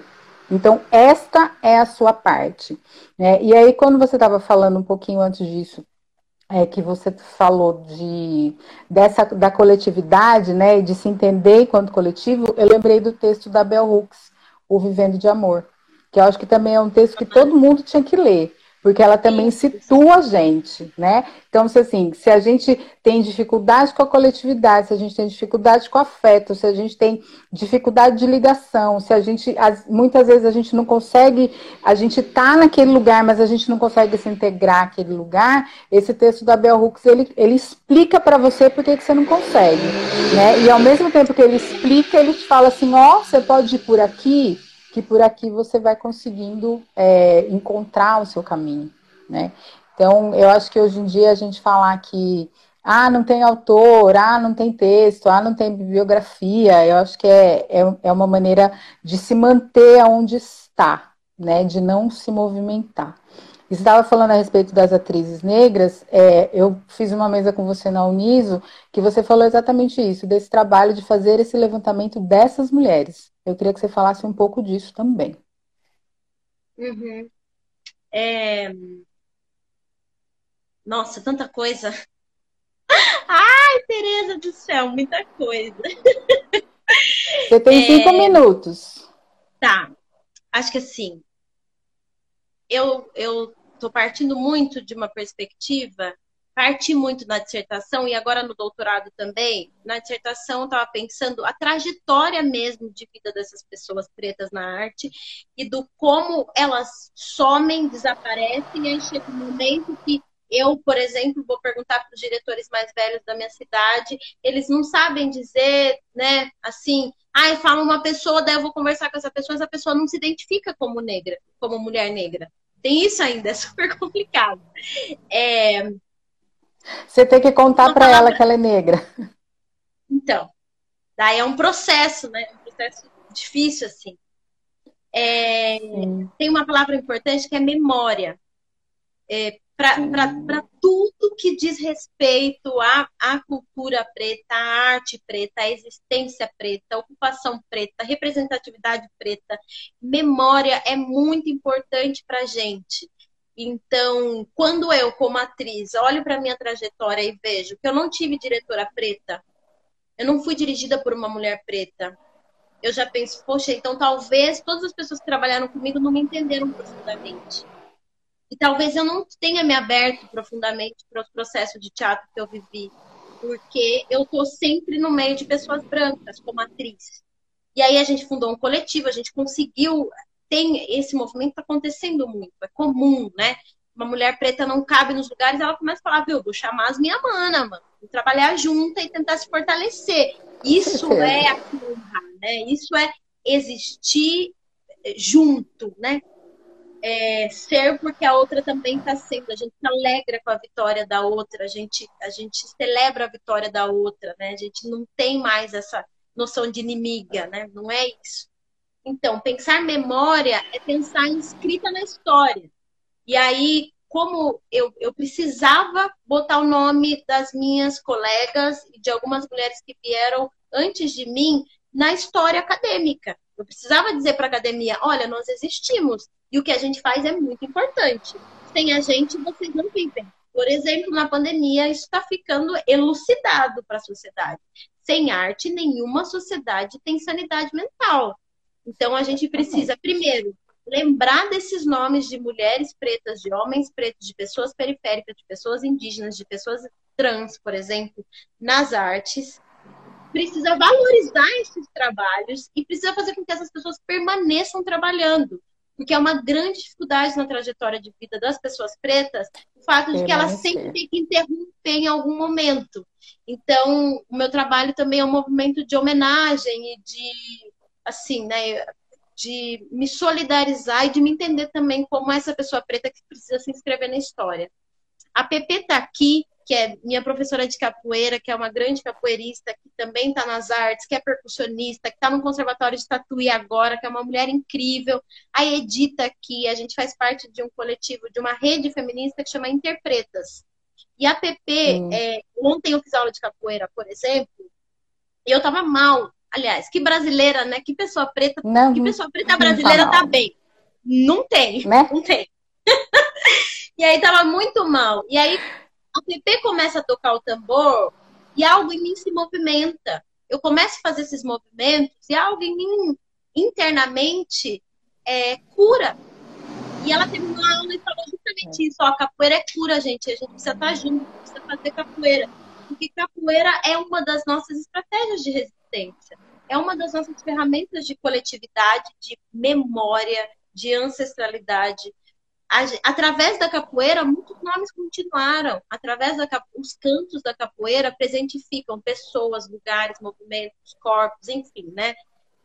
Então, esta é a sua parte. Né? E aí, quando você estava falando um pouquinho antes disso, é, que você falou de, dessa, da coletividade, né, de se entender enquanto coletivo, eu lembrei do texto da Bell Hooks, O Vivendo de Amor, que eu acho que também é um texto que todo mundo tinha que ler porque ela também situa a gente, né? Então, se assim, se a gente tem dificuldade com a coletividade, se a gente tem dificuldade com o afeto, se a gente tem dificuldade de ligação, se a gente, muitas vezes a gente não consegue, a gente tá naquele lugar, mas a gente não consegue se integrar àquele lugar, esse texto da Bell Hooks, ele, ele explica para você por que você não consegue, né? E ao mesmo tempo que ele explica, ele te fala assim, ó, oh, você pode ir por aqui, que por aqui você vai conseguindo é, encontrar o seu caminho, né? Então, eu acho que hoje em dia a gente falar que ah, não tem autor, ah, não tem texto, ah, não tem bibliografia, eu acho que é, é, é uma maneira de se manter onde está, né? De não se movimentar. Você estava falando a respeito das atrizes negras, é, eu fiz uma mesa com você na Uniso, que você falou exatamente isso, desse trabalho de fazer esse levantamento dessas mulheres. Eu queria que você falasse um pouco disso também. Uhum. É... Nossa, tanta coisa. Ai, Tereza do céu, muita coisa. Você tem é... cinco minutos. Tá. Acho que assim, eu eu partindo muito de uma perspectiva parti muito na dissertação e agora no doutorado também. Na dissertação, estava pensando a trajetória mesmo de vida dessas pessoas pretas na arte e do como elas somem, desaparecem, e aí chega um momento que eu, por exemplo, vou perguntar para os diretores mais velhos da minha cidade, eles não sabem dizer, né, assim, ah, eu falo uma pessoa, daí eu vou conversar com essa pessoa, essa pessoa não se identifica como negra, como mulher negra. Tem isso ainda, é super complicado. É, você tem que contar para ela que ela é negra. Então, daí é um processo, né? Um processo difícil, assim. É, tem uma palavra importante que é memória. É, para tudo que diz respeito à, à cultura preta, à arte preta, à existência preta, à ocupação preta, à representatividade preta, memória é muito importante para a gente. Então, quando eu, como atriz, olho para minha trajetória e vejo que eu não tive diretora preta, eu não fui dirigida por uma mulher preta, eu já penso, poxa, então talvez todas as pessoas que trabalharam comigo não me entenderam profundamente. E talvez eu não tenha me aberto profundamente para o processo de teatro que eu vivi, porque eu estou sempre no meio de pessoas brancas, como atriz. E aí a gente fundou um coletivo, a gente conseguiu tem esse movimento acontecendo muito, é comum, né? Uma mulher preta não cabe nos lugares, ela começa a falar, viu, vou chamar as minhas manas, mano. Vou trabalhar junto e tentar se fortalecer. Isso é a honra, né? Isso é existir junto, né? É, ser porque a outra também está sendo. A gente se alegra com a vitória da outra, a gente, a gente celebra a vitória da outra, né? A gente não tem mais essa noção de inimiga, né? Não é isso. Então, pensar memória é pensar em escrita na história. E aí, como eu, eu precisava botar o nome das minhas colegas e de algumas mulheres que vieram antes de mim na história acadêmica. Eu precisava dizer para a academia: olha, nós existimos e o que a gente faz é muito importante. Sem a gente, vocês não vivem. Por exemplo, na pandemia, isso está ficando elucidado para a sociedade. Sem arte, nenhuma sociedade tem sanidade mental. Então, a gente precisa, primeiro, lembrar desses nomes de mulheres pretas, de homens pretos, de pessoas periféricas, de pessoas indígenas, de pessoas trans, por exemplo, nas artes. Precisa valorizar esses trabalhos e precisa fazer com que essas pessoas permaneçam trabalhando. Porque é uma grande dificuldade na trajetória de vida das pessoas pretas o fato de que elas sempre têm que interromper em algum momento. Então, o meu trabalho também é um movimento de homenagem e de, assim, né, de me solidarizar e de me entender também como essa pessoa preta que precisa se inscrever na história. A Pepe está aqui, que é minha professora de capoeira, que é uma grande capoeirista, que também está nas artes, que é percussionista, que está no Conservatório de Tatuí agora, que é uma mulher incrível. A Edita aqui, a gente faz parte de um coletivo, de uma rede feminista que chama Interpretas. E a Pepe, hum. é, ontem eu fiz aula de capoeira, por exemplo, e eu estava mal Aliás, que brasileira, né? Que pessoa preta, não, que pessoa preta brasileira tá bem. Não tem, né? não tem. e aí tava muito mal. E aí a Pepe começa a tocar o tambor e algo em mim se movimenta. Eu começo a fazer esses movimentos e algo em mim internamente é, cura. E ela terminou a aula e falou justamente isso: ó, capoeira é cura, gente. A gente precisa estar junto, precisa fazer capoeira. Porque capoeira é uma das nossas estratégias de resistência é uma das nossas ferramentas de coletividade, de memória, de ancestralidade. Através da capoeira, muitos nomes continuaram. Através da os cantos da capoeira presentificam pessoas, lugares, movimentos, corpos, enfim, né?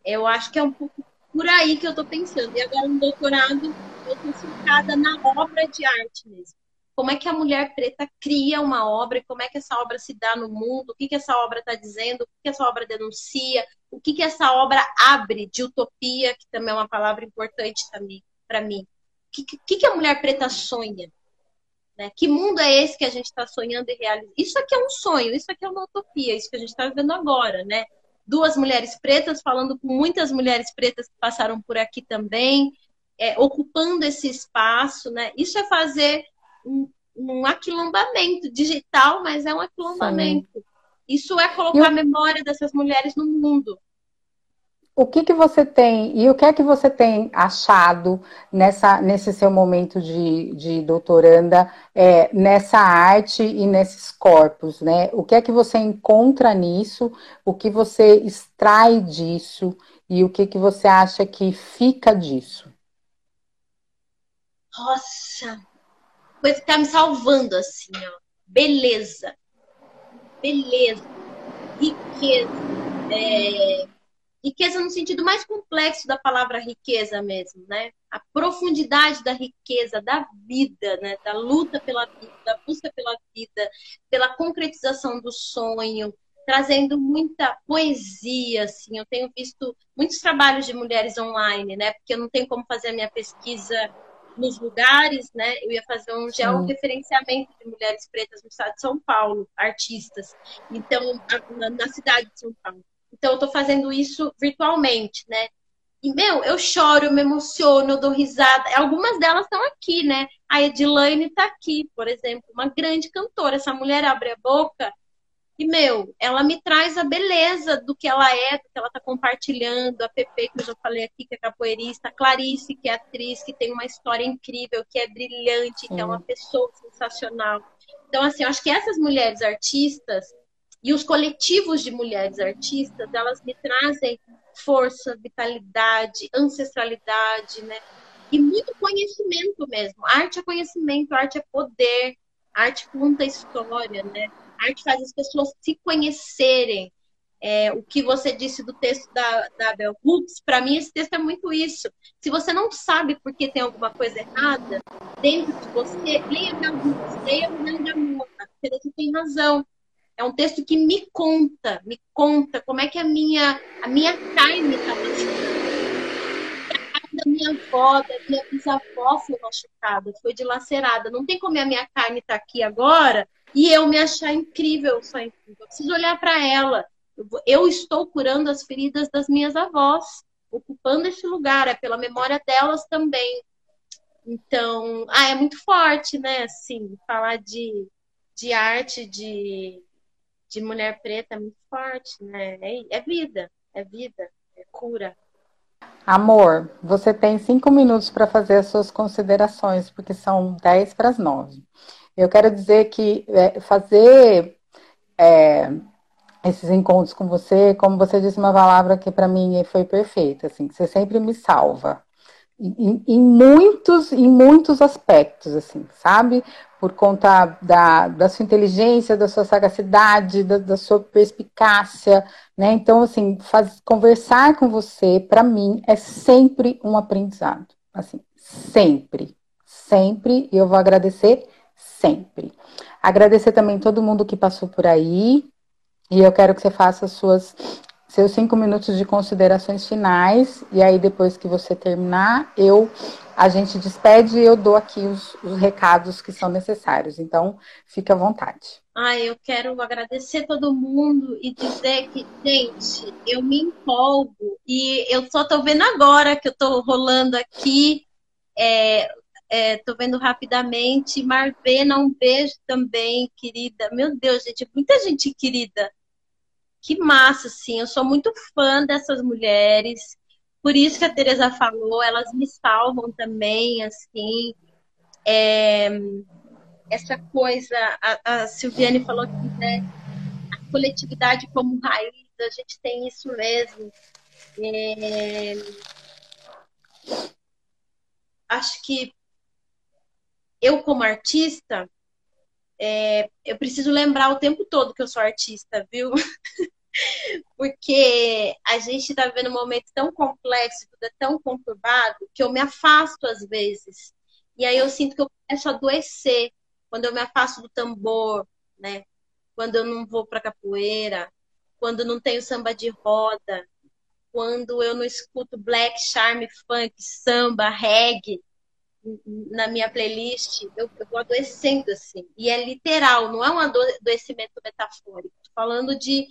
Eu acho que é um pouco por aí que eu estou pensando. E agora no doutorado eu estou focada na obra de arte mesmo como é que a mulher preta cria uma obra e como é que essa obra se dá no mundo, o que, que essa obra está dizendo, o que, que essa obra denuncia, o que, que essa obra abre de utopia, que também é uma palavra importante para mim. O que, que, que a mulher preta sonha? Né? Que mundo é esse que a gente está sonhando e realizando? Isso aqui é um sonho, isso aqui é uma utopia, isso que a gente está vivendo agora, né? Duas mulheres pretas falando com muitas mulheres pretas que passaram por aqui também, é, ocupando esse espaço, né? Isso é fazer um, um aquilombamento digital, mas é um aquilombamento. Sim. Isso é colocar a memória dessas mulheres no mundo. O que, que você tem e o que é que você tem achado nessa, nesse seu momento de, de doutoranda é, nessa arte e nesses corpos, né? O que é que você encontra nisso? O que você extrai disso e o que que você acha que fica disso? Nossa, coisa que tá me salvando, assim, ó. Beleza. Beleza. Riqueza. É... Riqueza no sentido mais complexo da palavra riqueza mesmo, né? A profundidade da riqueza, da vida, né? Da luta pela vida, da busca pela vida, pela concretização do sonho, trazendo muita poesia, assim. Eu tenho visto muitos trabalhos de mulheres online, né? Porque eu não tenho como fazer a minha pesquisa nos lugares, né? Eu ia fazer um georreferenciamento de mulheres pretas no estado de São Paulo, artistas. Então, na, na cidade de São Paulo. Então, eu estou fazendo isso virtualmente, né? E, meu, eu choro, eu me emociono, eu dou risada. Algumas delas estão aqui, né? A Edilane está aqui, por exemplo, uma grande cantora. Essa mulher abre a boca e, meu, ela me traz a beleza do que ela é, do que ela está compartilhando. A Pepe, que eu já falei aqui, que é capoeirista. A Clarice, que é atriz, que tem uma história incrível, que é brilhante, que é uma pessoa sensacional. Então, assim, eu acho que essas mulheres artistas e os coletivos de mulheres artistas, elas me trazem força, vitalidade, ancestralidade, né? E muito conhecimento mesmo. Arte é conhecimento, arte é poder, arte conta história, né? arte faz as pessoas se conhecerem. É, o que você disse do texto da, da Bell Hooks, para mim esse texto é muito isso. Se você não sabe por que tem alguma coisa errada dentro de você, leia Bell Hooks, leia de Amor, porque você tem razão. É um texto que me conta, me conta como é que a minha, a minha carne está machucada. A minha avó, da minha bisavó foi machucada, foi dilacerada. Não tem como a minha carne estar tá aqui agora e eu me achar incrível, só incrível. Eu preciso olhar para ela. Eu estou curando as feridas das minhas avós, ocupando esse lugar, é pela memória delas também. Então, ah, é muito forte, né? Assim, falar de, de arte, de, de mulher preta é muito forte, né? É, é vida, é vida, é cura. Amor, você tem cinco minutos para fazer as suas considerações, porque são dez para as nove. Eu quero dizer que é, fazer é, esses encontros com você, como você disse uma palavra que para mim foi perfeita, assim, você sempre me salva. Em, em, muitos, em muitos aspectos, assim, sabe? Por conta da, da sua inteligência, da sua sagacidade, da, da sua perspicácia, né? Então, assim, faz, conversar com você, para mim, é sempre um aprendizado, assim, sempre, sempre, e eu vou agradecer sempre. Agradecer também todo mundo que passou por aí, e eu quero que você faça suas, seus cinco minutos de considerações finais. E aí, depois que você terminar, eu a gente despede e eu dou aqui os, os recados que são necessários. Então, fique à vontade. Ah, eu quero agradecer todo mundo e dizer que, gente, eu me empolgo e eu só tô vendo agora que eu tô rolando aqui. É, é, tô vendo rapidamente. Marvena, um beijo também, querida. Meu Deus, gente, muita gente querida que massa, assim. Eu sou muito fã dessas mulheres. Por isso que a Teresa falou, elas me salvam também, assim. É, essa coisa, a, a Silviane falou que né, a coletividade como raiz, a gente tem isso mesmo. É, acho que eu, como artista, é, eu preciso lembrar o tempo todo que eu sou artista, viu? Porque a gente está vivendo um momento tão complexo, tudo é tão conturbado, que eu me afasto às vezes. E aí eu sinto que eu começo a adoecer quando eu me afasto do tambor, né? Quando eu não vou para capoeira, quando não tenho samba de roda, quando eu não escuto black, charme, funk, samba, reggae na minha playlist, eu, eu vou adoecendo assim. E é literal, não é um adoecimento metafórico. Tô falando de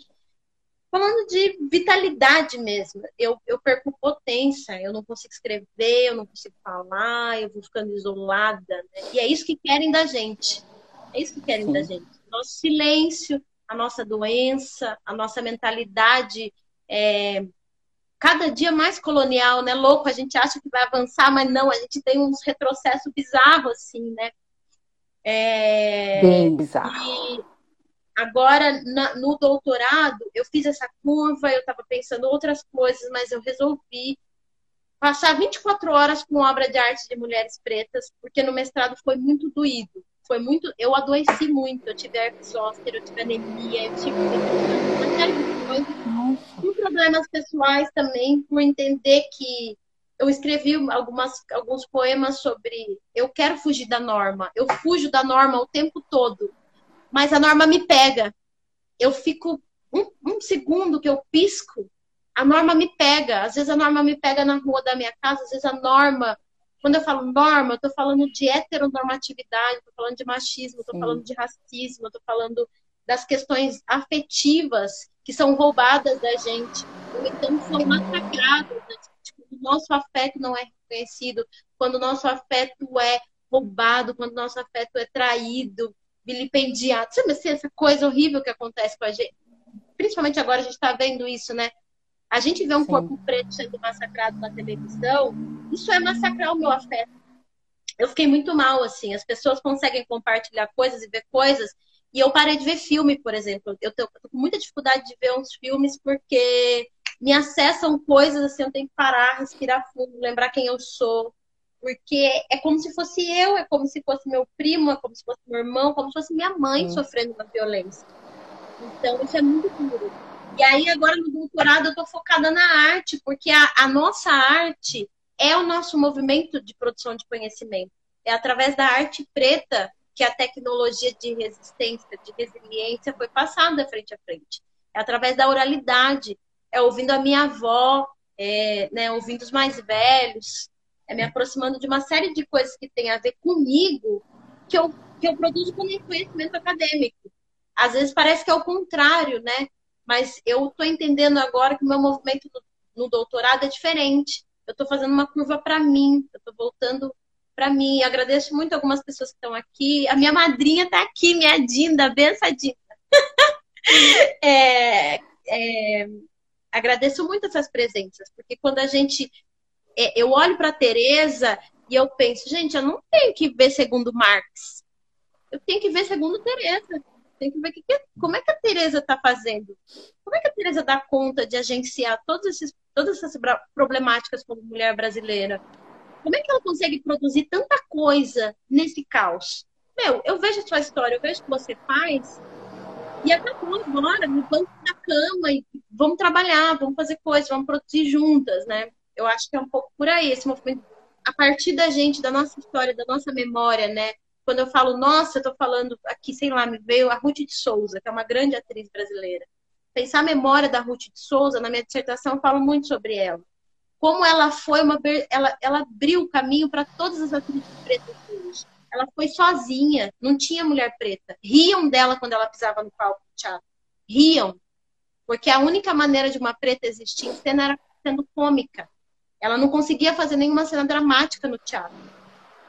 falando de vitalidade mesmo. Eu, eu perco potência, eu não consigo escrever, eu não consigo falar, eu vou ficando isolada. Né? E é isso que querem da gente. É isso que querem Sim. da gente. Nosso silêncio, a nossa doença, a nossa mentalidade é, cada dia mais colonial, né? Louco, a gente acha que vai avançar, mas não, a gente tem uns retrocessos bizarros, assim, né? É... Bem bizarro. E agora, na, no doutorado, eu fiz essa curva, eu estava pensando outras coisas, mas eu resolvi passar 24 horas com obra de arte de mulheres pretas, porque no mestrado foi muito doído. Foi muito, eu adoeci muito, eu tive herpes zoster, eu tive anemia, eu tive uma série de coisas problemas pessoais também, por entender que eu escrevi algumas, alguns poemas sobre eu quero fugir da norma, eu fujo da norma o tempo todo, mas a norma me pega. Eu fico um, um segundo que eu pisco, a norma me pega. Às vezes a norma me pega na rua da minha casa, às vezes a norma. Quando eu falo norma, eu tô falando de heteronormatividade, tô falando de machismo, tô Sim. falando de racismo, tô falando das questões afetivas que são roubadas da gente, ou então são massacradas. Né? Tipo, o nosso afeto não é reconhecido, quando o nosso afeto é roubado, quando o nosso afeto é traído, vilipendiado. Sabe assim, essa coisa horrível que acontece com a gente? Principalmente agora a gente está vendo isso, né? A gente vê um Sim. corpo preto sendo massacrado na televisão, isso é massacrar o meu afeto. Eu fiquei muito mal, assim. As pessoas conseguem compartilhar coisas e ver coisas e eu parei de ver filme, por exemplo. Eu tô, tô, com muita dificuldade de ver uns filmes porque me acessam coisas assim, eu tenho que parar, respirar fundo, lembrar quem eu sou. Porque é como se fosse eu, é como se fosse meu primo, é como se fosse meu irmão, como se fosse minha mãe Sim. sofrendo uma violência. Então, isso é muito duro. E aí, agora no doutorado, eu tô focada na arte, porque a, a nossa arte é o nosso movimento de produção de conhecimento. É através da arte preta que a tecnologia de resistência, de resiliência foi passada frente a frente. É através da oralidade, é ouvindo a minha avó, é, né, ouvindo os mais velhos, é me aproximando de uma série de coisas que tem a ver comigo, que eu, que eu produzo como conhecimento acadêmico. Às vezes parece que é o contrário, né? Mas eu estou entendendo agora que o meu movimento no, no doutorado é diferente. Eu estou fazendo uma curva para mim, eu estou voltando para mim. Agradeço muito algumas pessoas que estão aqui. A minha madrinha está aqui, minha Dinda, benção Dinda. é, é, agradeço muito essas presenças, porque quando a gente. É, eu olho para a Tereza e eu penso, gente, eu não tenho que ver segundo Marx. Eu tenho que ver segundo Tereza. Tem que ver que, como é que a Tereza está fazendo. Como é que a Tereza dá conta de agenciar todos esses, todas essas problemáticas como mulher brasileira? Como é que ela consegue produzir tanta coisa nesse caos? Meu, eu vejo a sua história, eu vejo o que você faz, e acabou agora, no banco da cama, e vamos trabalhar, vamos fazer coisas, vamos produzir juntas, né? Eu acho que é um pouco por aí esse movimento. A partir da gente, da nossa história, da nossa memória, né? Quando eu falo nossa, eu tô falando aqui, sei lá, me veio a Ruth de Souza, que é uma grande atriz brasileira. Pensar a memória da Ruth de Souza, na minha dissertação, eu falo muito sobre ela. Como ela foi uma. Ela, ela abriu o caminho para todas as atrizes pretas hoje ela foi sozinha, não tinha mulher preta. Riam dela quando ela pisava no palco do teatro. Riam. Porque a única maneira de uma preta existir em cena era sendo cômica. Ela não conseguia fazer nenhuma cena dramática no teatro.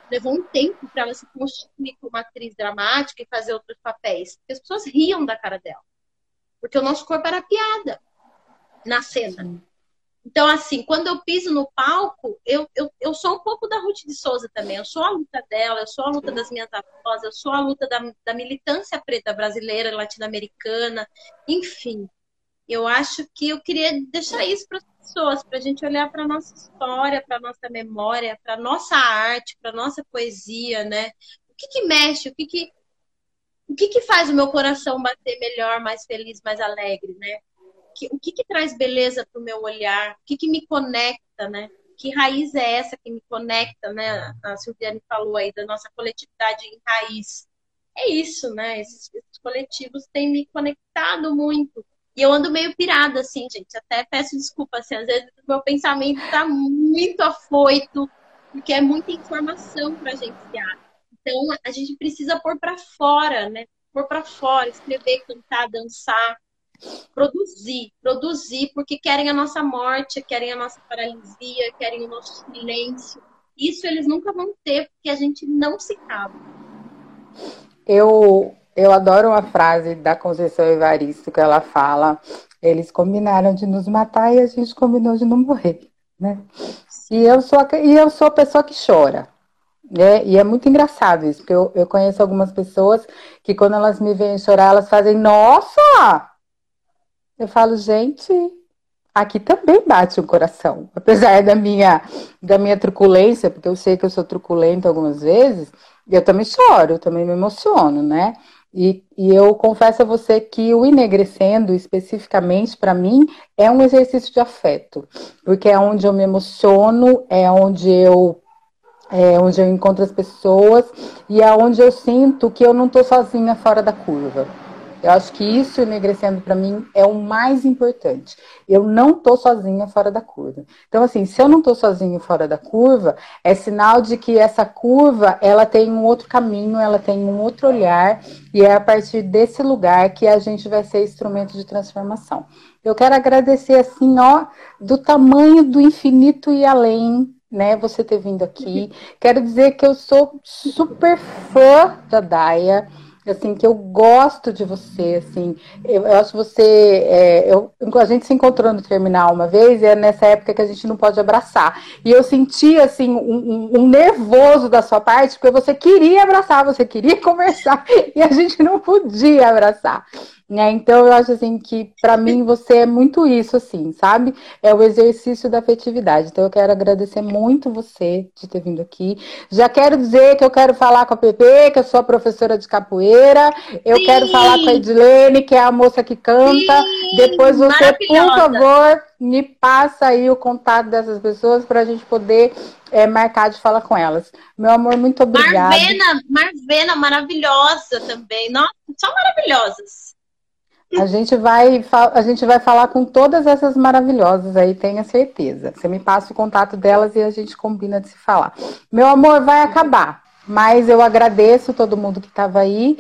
Levou um tempo para ela se constituir como atriz dramática e fazer outros papéis. Porque as pessoas riam da cara dela. Porque o nosso corpo era piada na cena. Sim. Então, assim, quando eu piso no palco, eu, eu, eu sou um pouco da Ruth de Souza também. Eu sou a luta dela, eu sou a luta das minhas avós, eu sou a luta da, da militância preta brasileira, latino-americana, enfim. Eu acho que eu queria deixar isso para as pessoas, para a gente olhar para a nossa história, para a nossa memória, para a nossa arte, para a nossa poesia, né? O que, que mexe, o que, que, o que, que faz o meu coração bater melhor, mais feliz, mais alegre, né? o que, que traz beleza para o meu olhar, o que, que me conecta, né? Que raiz é essa que me conecta, né? A Silviane falou aí da nossa coletividade em raiz. É isso, né? Esses, esses coletivos têm me conectado muito. E eu ando meio pirada, assim, gente. Até peço desculpa, assim, às vezes meu pensamento está muito afoito, porque é muita informação para agenciar. Então, a gente precisa pôr para fora, né? Pôr para fora, escrever, cantar, dançar produzir, produzir, porque querem a nossa morte, querem a nossa paralisia, querem o nosso silêncio. Isso eles nunca vão ter, porque a gente não se cala. Eu, eu adoro uma frase da Conceição Evaristo que ela fala: eles combinaram de nos matar e a gente combinou de não morrer, né? E eu sou a, e eu sou a pessoa que chora. Né? E é muito engraçado isso, porque eu, eu conheço algumas pessoas que quando elas me veem chorar, elas fazem, nossa, eu falo, gente, aqui também bate o coração. Apesar da minha, da minha truculência, porque eu sei que eu sou truculenta algumas vezes, eu também choro, eu também me emociono, né? E, e eu confesso a você que o enegrecendo, especificamente para mim, é um exercício de afeto, porque é onde eu me emociono, é onde eu é onde eu encontro as pessoas e é onde eu sinto que eu não estou sozinha fora da curva. Eu acho que isso emagrecendo para mim é o mais importante. Eu não tô sozinha fora da curva. Então, assim, se eu não tô sozinha fora da curva, é sinal de que essa curva ela tem um outro caminho, ela tem um outro olhar, e é a partir desse lugar que a gente vai ser instrumento de transformação. Eu quero agradecer, assim, ó, do tamanho do infinito e além, né, você ter vindo aqui. Quero dizer que eu sou super fã da Daia assim, que eu gosto de você, assim, eu, eu acho você, é, eu, a gente se encontrou no terminal uma vez, e é nessa época que a gente não pode abraçar, e eu senti, assim, um, um, nervoso da sua parte, porque você queria abraçar, você queria conversar, e a gente não podia abraçar, né? Então eu acho assim que para mim você é muito isso assim, sabe? É o exercício da afetividade. Então eu quero agradecer muito você de ter vindo aqui. Já quero dizer que eu quero falar com a Pepe, que eu sou a professora de capoeira. Eu Sim. quero falar com a Edilene, que é a moça que canta. Sim. Depois você, por favor, me passa aí o contato dessas pessoas para a gente poder é, marcar de falar com elas. Meu amor, muito obrigada. Marvena, Marvena, maravilhosa também. Nossa, são maravilhosas. A gente vai, a gente vai falar com todas essas maravilhosas aí, tenha certeza. Você me passa o contato delas e a gente combina de se falar. Meu amor, vai acabar, mas eu agradeço todo mundo que estava aí.